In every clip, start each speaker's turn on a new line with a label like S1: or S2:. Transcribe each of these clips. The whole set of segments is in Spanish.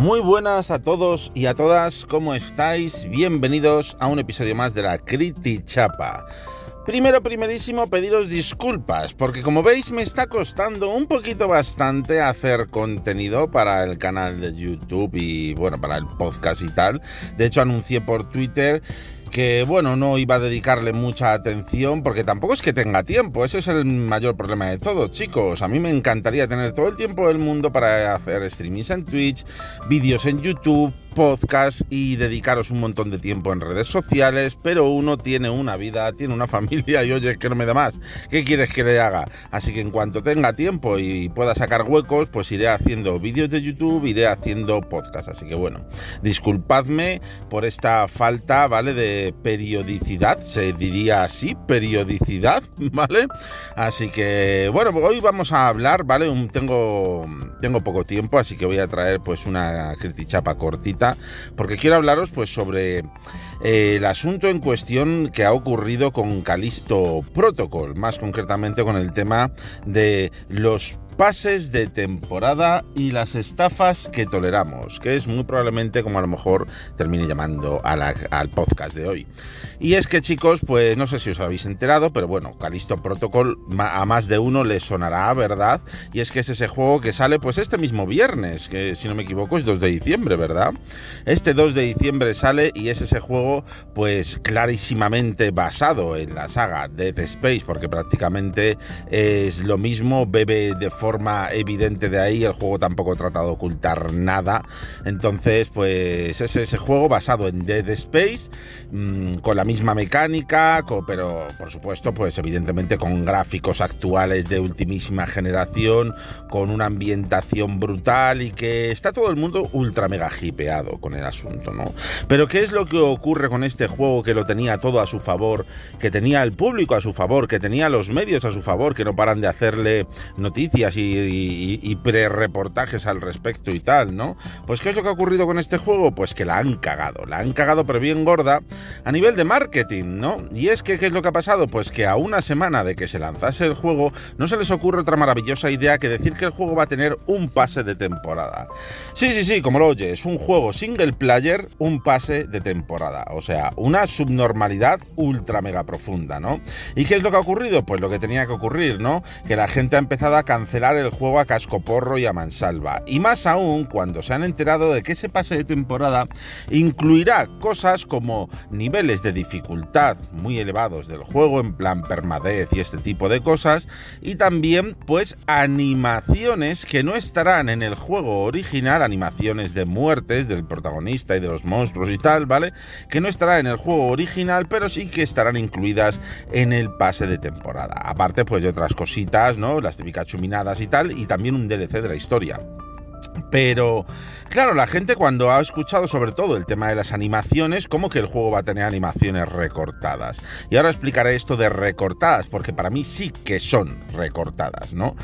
S1: Muy buenas a todos y a todas, ¿cómo estáis? Bienvenidos a un episodio más de la Criti Chapa. Primero, primerísimo, pediros disculpas, porque como veis me está costando un poquito bastante hacer contenido para el canal de YouTube y bueno, para el podcast y tal. De hecho, anuncié por Twitter que bueno, no iba a dedicarle mucha atención porque tampoco es que tenga tiempo, ese es el mayor problema de todo, chicos. A mí me encantaría tener todo el tiempo del mundo para hacer streamings en Twitch, vídeos en YouTube, podcast y dedicaros un montón de tiempo en redes sociales, pero uno tiene una vida, tiene una familia y oye, que no me da más. ¿Qué quieres que le haga? Así que en cuanto tenga tiempo y pueda sacar huecos, pues iré haciendo vídeos de YouTube, iré haciendo podcast. Así que bueno, disculpadme por esta falta, ¿vale? De periodicidad, se diría así, periodicidad, ¿vale? Así que bueno, hoy vamos a hablar, ¿vale? tengo, tengo poco tiempo, así que voy a traer pues una critichapa cortita porque quiero hablaros pues sobre eh, el asunto en cuestión que ha ocurrido con Calisto Protocol, más concretamente con el tema de los pases de temporada y las estafas que toleramos, que es muy probablemente como a lo mejor termine llamando al podcast de hoy. Y es que chicos, pues no sé si os habéis enterado, pero bueno, Calisto Protocol a más de uno le sonará, ¿verdad? Y es que es ese juego que sale pues este mismo viernes, que si no me equivoco es 2 de diciembre, ¿verdad? Este 2 de diciembre sale y es ese juego pues clarísimamente basado en la saga Dead Space, porque prácticamente es lo mismo, bebe de forma evidente de ahí, el juego tampoco trata de ocultar nada. Entonces, pues es ese juego basado en Dead Space, mm, con la misma mecánica, pero por supuesto, pues evidentemente con gráficos actuales de ultimísima generación, con una ambientación brutal y que está todo el mundo ultra mega hipeado con el asunto, ¿no? Pero ¿qué es lo que ocurre con este juego que lo tenía todo a su favor, que tenía el público a su favor, que tenía los medios a su favor, que no paran de hacerle noticias pre-reportajes al respecto y tal, ¿no? Pues ¿qué es lo que ha ocurrido con este juego? Pues que la han cagado, la han cagado pero bien gorda a nivel de marketing, ¿no? Y es que ¿qué es lo que ha pasado? Pues que a una semana de que se lanzase el juego no se les ocurre otra maravillosa idea que decir que el juego va a tener un pase de temporada. Sí, sí, sí, como lo oyes, un juego single player, un pase de temporada. O sea, una subnormalidad ultra mega profunda, ¿no? ¿Y qué es lo que ha ocurrido? Pues lo que tenía que ocurrir, ¿no? Que la gente ha empezado a cancelar el juego a cascoporro y a mansalva. Y más aún cuando se han enterado de que ese pase de temporada incluirá cosas como niveles de dificultad muy elevados del juego, en plan permadez y este tipo de cosas, y también pues animaciones que no estarán en el juego original, animaciones de muertes del protagonista y de los monstruos y tal, ¿vale? Que no estará en el juego original, pero sí que estarán incluidas en el pase de temporada. Aparte pues de otras cositas, ¿no? Las típicas chuminadas y tal, y también un DLC de la historia. Pero, claro, la gente cuando ha escuchado sobre todo el tema de las animaciones, como que el juego va a tener animaciones recortadas. Y ahora explicaré esto de recortadas, porque para mí sí que son recortadas, ¿no?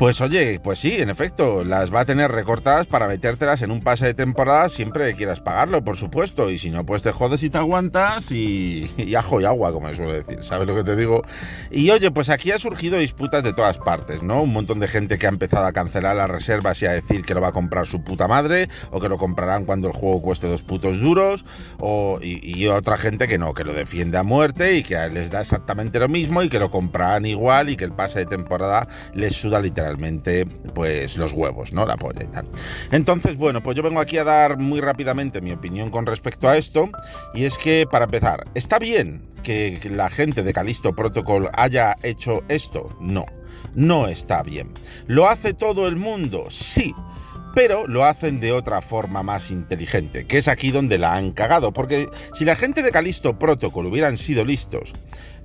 S1: Pues oye, pues sí, en efecto, las va a tener recortadas para metértelas en un pase de temporada siempre que quieras pagarlo, por supuesto. Y si no, pues te jodes y te aguantas y, y ajo y agua, como se suele decir, ¿sabes lo que te digo? Y oye, pues aquí ha surgido disputas de todas partes, ¿no? Un montón de gente que ha empezado a cancelar las reservas y a decir que lo va a comprar su puta madre, o que lo comprarán cuando el juego cueste dos putos duros, o, y, otra gente que no, que lo defiende a muerte y que les da exactamente lo mismo y que lo comprarán igual y que el pase de temporada les suda literalmente pues los huevos, ¿no? La polla y tal. Entonces, bueno, pues yo vengo aquí a dar muy rápidamente mi opinión con respecto a esto. Y es que, para empezar, ¿está bien que la gente de Calisto Protocol haya hecho esto? No, no está bien. ¿Lo hace todo el mundo? Sí pero lo hacen de otra forma más inteligente, que es aquí donde la han cagado, porque si la gente de Calisto Protocol hubieran sido listos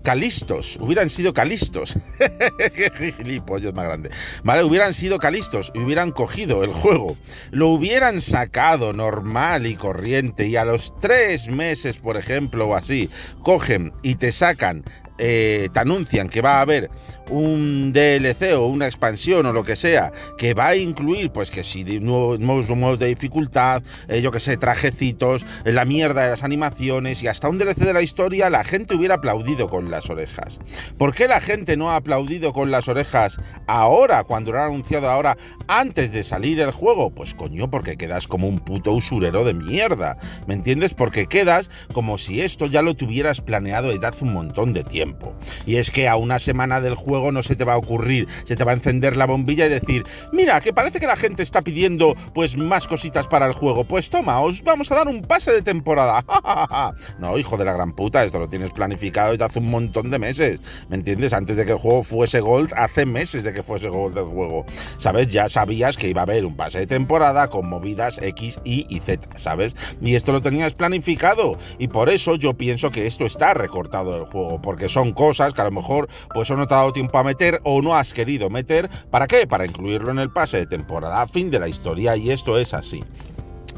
S1: calistos, hubieran sido calistos. Gilipollas más grande. Vale, hubieran sido calistos y hubieran cogido el juego, lo hubieran sacado normal y corriente y a los tres meses, por ejemplo, o así, cogen y te sacan eh, te anuncian que va a haber un DLC o una expansión o lo que sea que va a incluir, pues que si nuevos, nuevos de dificultad, eh, yo que sé, trajecitos, la mierda de las animaciones y hasta un DLC de la historia, la gente hubiera aplaudido con las orejas. ¿Por qué la gente no ha aplaudido con las orejas ahora, cuando lo ha anunciado ahora, antes de salir el juego? Pues coño, porque quedas como un puto usurero de mierda. ¿Me entiendes? Porque quedas como si esto ya lo tuvieras planeado desde hace un montón de tiempo. Y es que a una semana del juego no se te va a ocurrir, se te va a encender la bombilla y decir, mira, que parece que la gente está pidiendo pues más cositas para el juego. Pues toma, os vamos a dar un pase de temporada. no, hijo de la gran puta, esto lo tienes planificado desde hace un montón de meses. ¿Me entiendes? Antes de que el juego fuese Gold, hace meses de que fuese Gold el juego. ¿Sabes? Ya sabías que iba a haber un pase de temporada con movidas X, Y y Z, ¿sabes? Y esto lo tenías planificado. Y por eso yo pienso que esto está recortado del juego. Porque son cosas que a lo mejor pues no te ha dado tiempo a meter o no has querido meter. ¿Para qué? Para incluirlo en el pase de temporada, fin de la historia. Y esto es así.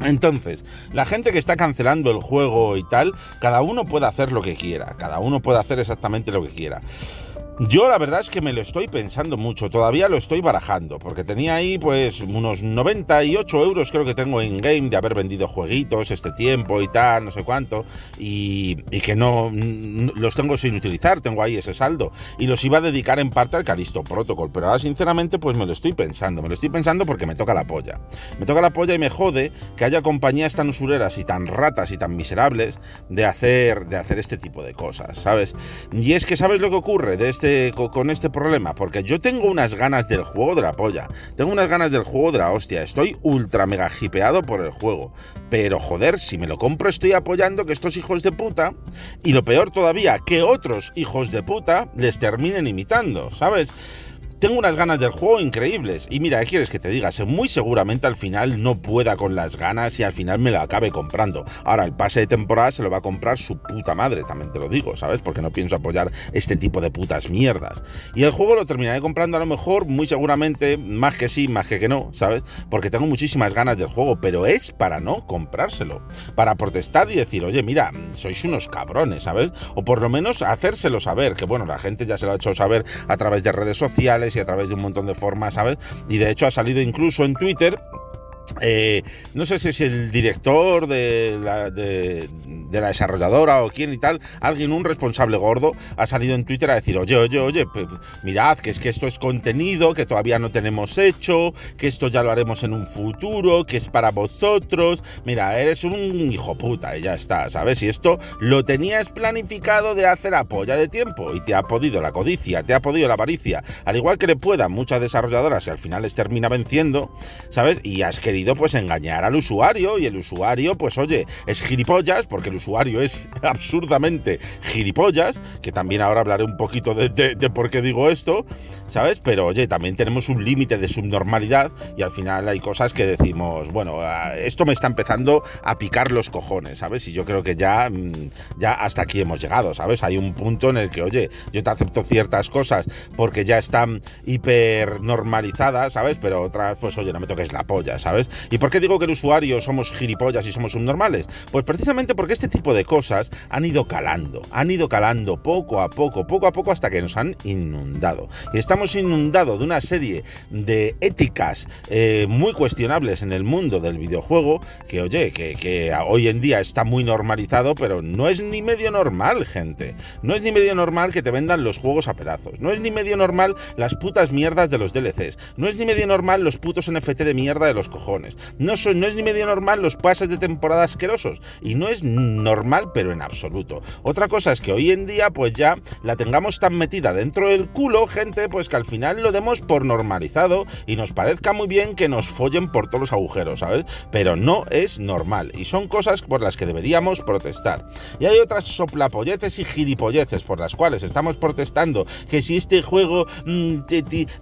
S1: Entonces, la gente que está cancelando el juego y tal, cada uno puede hacer lo que quiera, cada uno puede hacer exactamente lo que quiera. Yo la verdad es que me lo estoy pensando mucho, todavía lo estoy barajando, porque tenía ahí pues unos 98 euros creo que tengo en game de haber vendido jueguitos este tiempo y tal, no sé cuánto, y, que no, los tengo sin utilizar, tengo ahí ese saldo, y los iba a dedicar en parte al Calisto Protocol, pero ahora sinceramente pues me lo estoy pensando, me lo estoy pensando porque me toca la polla. Me toca la polla y me jode que haya compañías tan usureras y tan ratas y tan miserables de hacer, de hacer este tipo de cosas, ¿sabes? Y es que ¿sabes lo que ocurre de este este, con este problema? Porque yo tengo unas ganas del juego de la polla. Tengo unas ganas del juego de la hostia. Estoy ultra mega hipeado por el juego. Pero joder, si me lo compro estoy apoyando que estos hijos de puta, y lo peor todavía, que otros hijos de puta les terminen imitando, ¿sabes? Tengo unas ganas del juego increíbles. Y mira, ¿qué quieres que te diga? Muy seguramente al final no pueda con las ganas y al final me lo acabe comprando. Ahora, el pase de temporada se lo va a comprar su puta madre, también te lo digo, ¿sabes? Porque no pienso apoyar este tipo de putas mierdas. Y el juego lo terminaré comprando a lo mejor, muy seguramente, más que sí, más que que no, ¿sabes? Porque tengo muchísimas ganas del juego, pero es para no comprárselo. Para protestar y decir, oye, mira, sois unos cabrones, ¿sabes? O por lo menos hacérselo saber, que bueno, la gente ya se lo ha hecho saber a través de redes sociales y a través de un montón de formas, ¿sabes? Y de hecho ha salido incluso en Twitter eh, no sé si es el director de la, de, la, desarrolladora o quién y tal, alguien, un responsable gordo, ha salido en Twitter a decir, oye, oye, oye, mirad, que es que esto es contenido que todavía no tenemos hecho, que esto ya lo haremos en un futuro, que es para vosotros. Mira, eres un hijo puta y ya está, ¿sabes? Y esto lo tenías planificado de hacer a polla de tiempo y te ha podido la codicia, te ha podido la avaricia, al igual que le puedan muchas desarrolladoras y al final les termina venciendo, ¿sabes? Y has querido pues engañar al usuario y el usuario pues oye, es gilipollas porque el usuario es absurdamente gilipollas, que también ahora hablaré un poquito de, por qué digo esto, ¿sabes? Pero oye, también tenemos un límite de subnormalidad y al final hay cosas que decimos, bueno, ah, esto me está empezando a picar los cojones, ¿sabes? Y yo creo que ya, mm, ya hasta aquí hemos llegado, ¿sabes? Hay un punto en el que, oye, yo te acepto ciertas cosas porque ya están hiper normalizadas, ¿sabes? Pero otras, pues oye, no me toques la polla, ¿sabes? ¿Y por qué digo que el usuario somos gilipollas y somos subnormales? Pues precisamente porque este tipo de cosas han ido calando, han ido calando poco a poco, poco a poco hasta que nos han inundado. Y estamos inundados de una serie de éticas eh, muy cuestionables en el mundo del videojuego que, oye, que, hoy en día está muy normalizado, pero no es ni medio normal, gente. No es ni medio normal que te vendan los juegos a pedazos. No es ni medio normal las putas mierdas de los DLCs. No es ni medio normal los putos NFT de mierda de los cojones. No, no es ni medio normal los pases de temporada asquerosos. Y no es normal, pero en absoluto. Otra cosa es que hoy en día, pues ya la tengamos tan metida dentro del culo, gente, pues que al final lo demos por normalizado y nos parezca muy bien que nos follen por todos los agujeros, ¿sabes? Pero no es normal. Y son cosas por las que deberíamos protestar. Y hay otras soplapolleces y gilipolleces por las cuales estamos protestando que si este juego mm,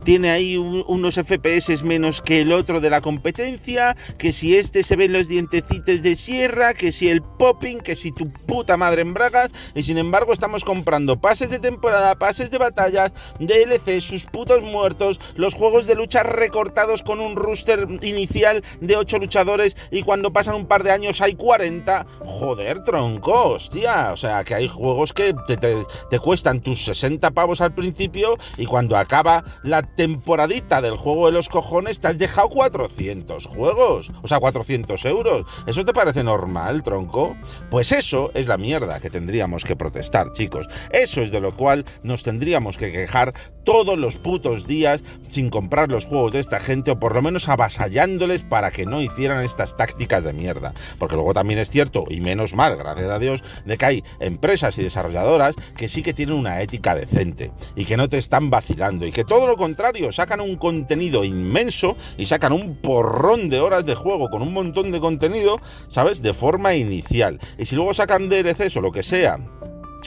S1: tiene ahí unos FPS menos que el otro de la competencia, que si este se ven los dientecitos de sierra, que si el popping, que si tu puta madre en bragas, y sin embargo estamos comprando pases de temporada, pases de batallas, DLC, sus putos muertos, los juegos de lucha recortados con un rooster inicial de 8 luchadores y cuando pasan un par de años hay 40. Joder, tronco, hostia. O sea, que hay juegos que te, te cuestan tus 60 pavos al principio y cuando acaba la temporadita del juego de los cojones te has dejado 400 juegos. O sea, 400 euros. ¿Eso te parece normal, tronco? Pues eso es la mierda que tendríamos que protestar, chicos. Eso es de lo cual nos tendríamos que quejar todos los putos días sin comprar los juegos de esta gente o por lo menos avasallándoles para que no hicieran estas tácticas de mierda. Porque luego también es cierto, y menos mal, gracias a Dios, de que hay empresas y desarrolladoras que sí que tienen una ética decente y que no te están vacilando y que todo lo contrario, sacan un contenido inmenso y sacan un porrón de horas de juego con un montón de contenido, ¿sabes? De forma inicial. Si luego sacan DLCs o lo que sea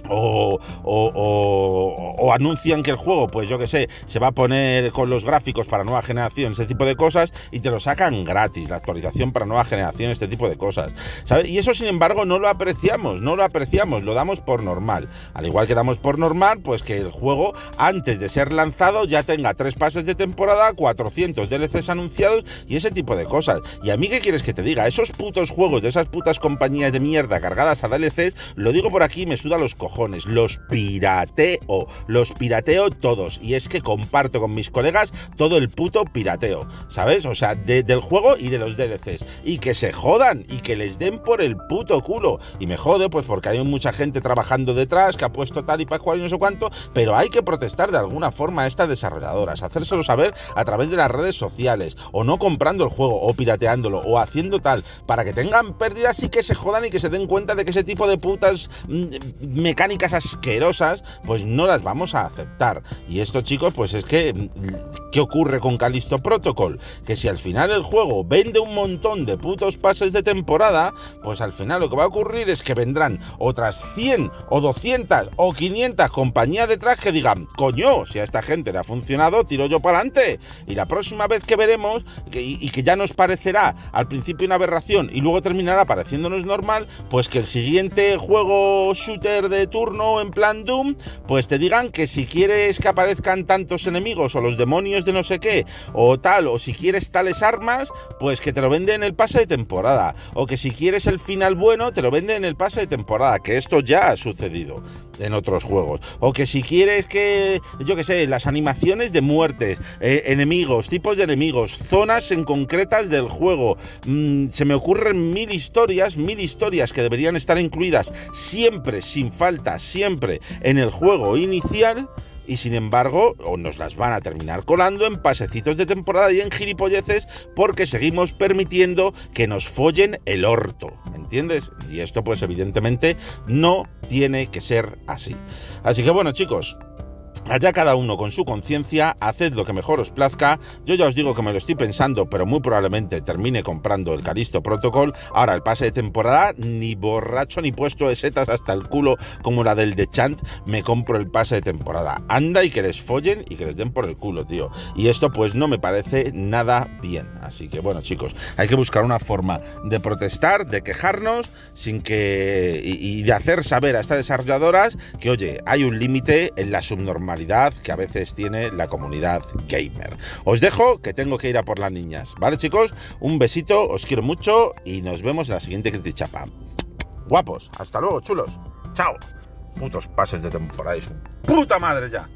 S1: o, o, anuncian que el juego, pues yo que sé, se va a poner con los gráficos para nueva generación, ese tipo de cosas, y te lo sacan gratis, la actualización para nueva generación, este tipo de cosas. ¿sabes? Y eso, sin embargo, no lo apreciamos, no lo apreciamos, lo damos por normal. Al igual que damos por normal, pues que el juego, antes de ser lanzado, ya tenga tres pases de temporada, 400 DLCs anunciados y ese tipo de cosas. Y a mí, ¿qué quieres que te diga? Esos putos juegos de esas putas compañías de mierda cargadas a DLCs, lo digo por aquí, me suda los cojones, los pirateo, los pirateo todos. Y es que comparto con mis colegas todo el puto pirateo, ¿sabes? O sea, del juego y de los DLCs. Y que se jodan y que les den por el puto culo. Y me jode, pues porque hay mucha gente trabajando detrás que ha puesto tal y pascual y no sé cuánto, pero hay que protestar de alguna forma a estas desarrolladoras, hacérselo saber a través de las redes sociales, o no comprando el juego, o pirateándolo, o haciendo tal, para que tengan pérdidas y que se jodan y que se den cuenta de que ese tipo de putas mm, mecánicas asquerosas, pues no las vamos a aceptar. Y esto, chicos, pues es que, mm, ¿qué ocurre con Calisto Protocol? Que si al final el juego vende un montón de putos pases de temporada, pues al final lo que va a ocurrir es que vendrán otras 100 o 200 o 500 compañías detrás que digan, coño, si a esta gente le ha funcionado, tiro yo para adelante. Y la próxima vez que veremos, y que ya nos parecerá al principio una aberración y luego terminará pareciéndonos normal, pues que el siguiente juego shooter de turno en plan Doom, pues te digan que si quieres que aparezcan tantos enemigos o los demonios de no sé qué, o tal, o si quieres tales armas, pues que te lo venden en el pase de temporada. O que si quieres el final bueno, te lo venden en el pase de temporada, que esto ya ha sucedido en otros juegos. O que si quieres que, yo que sé, las animaciones de muertes, eh, enemigos, tipos de enemigos, zonas en concretas del juego. Mm, se me ocurren mil historias, mil historias que deberían estar incluidas siempre, sin falta, siempre en el juego inicial y sin embargo o nos las van a terminar colando en pasecitos de temporada y en gilipolleces porque seguimos permitiendo que nos follen el orto, ¿me entiendes? Y esto pues evidentemente no tiene que ser así. Así que bueno chicos, Allá cada uno con su conciencia, haced lo que mejor os plazca. Yo ya os digo que me lo estoy pensando, pero muy probablemente termine comprando el Calisto Protocol. Ahora, el pase de temporada, ni borracho ni puesto de setas hasta el culo como la del de Chant, me compro el pase de temporada. Anda y que les follen y que les den por el culo, tío. Y esto pues no me parece nada bien. Así que bueno, chicos, hay que buscar una forma de protestar, de quejarnos, sin que. y, y de hacer saber a estas desarrolladoras que, oye, hay un límite en la subnormalidad que a veces tiene la comunidad gamer. Os dejo que tengo que ir a por las niñas. ¿Vale, chicos? Un besito, os quiero mucho y nos vemos en la siguiente Critichapa. Guapos, hasta luego, chulos. Chao. Putos pases de temporada y su puta madre ya.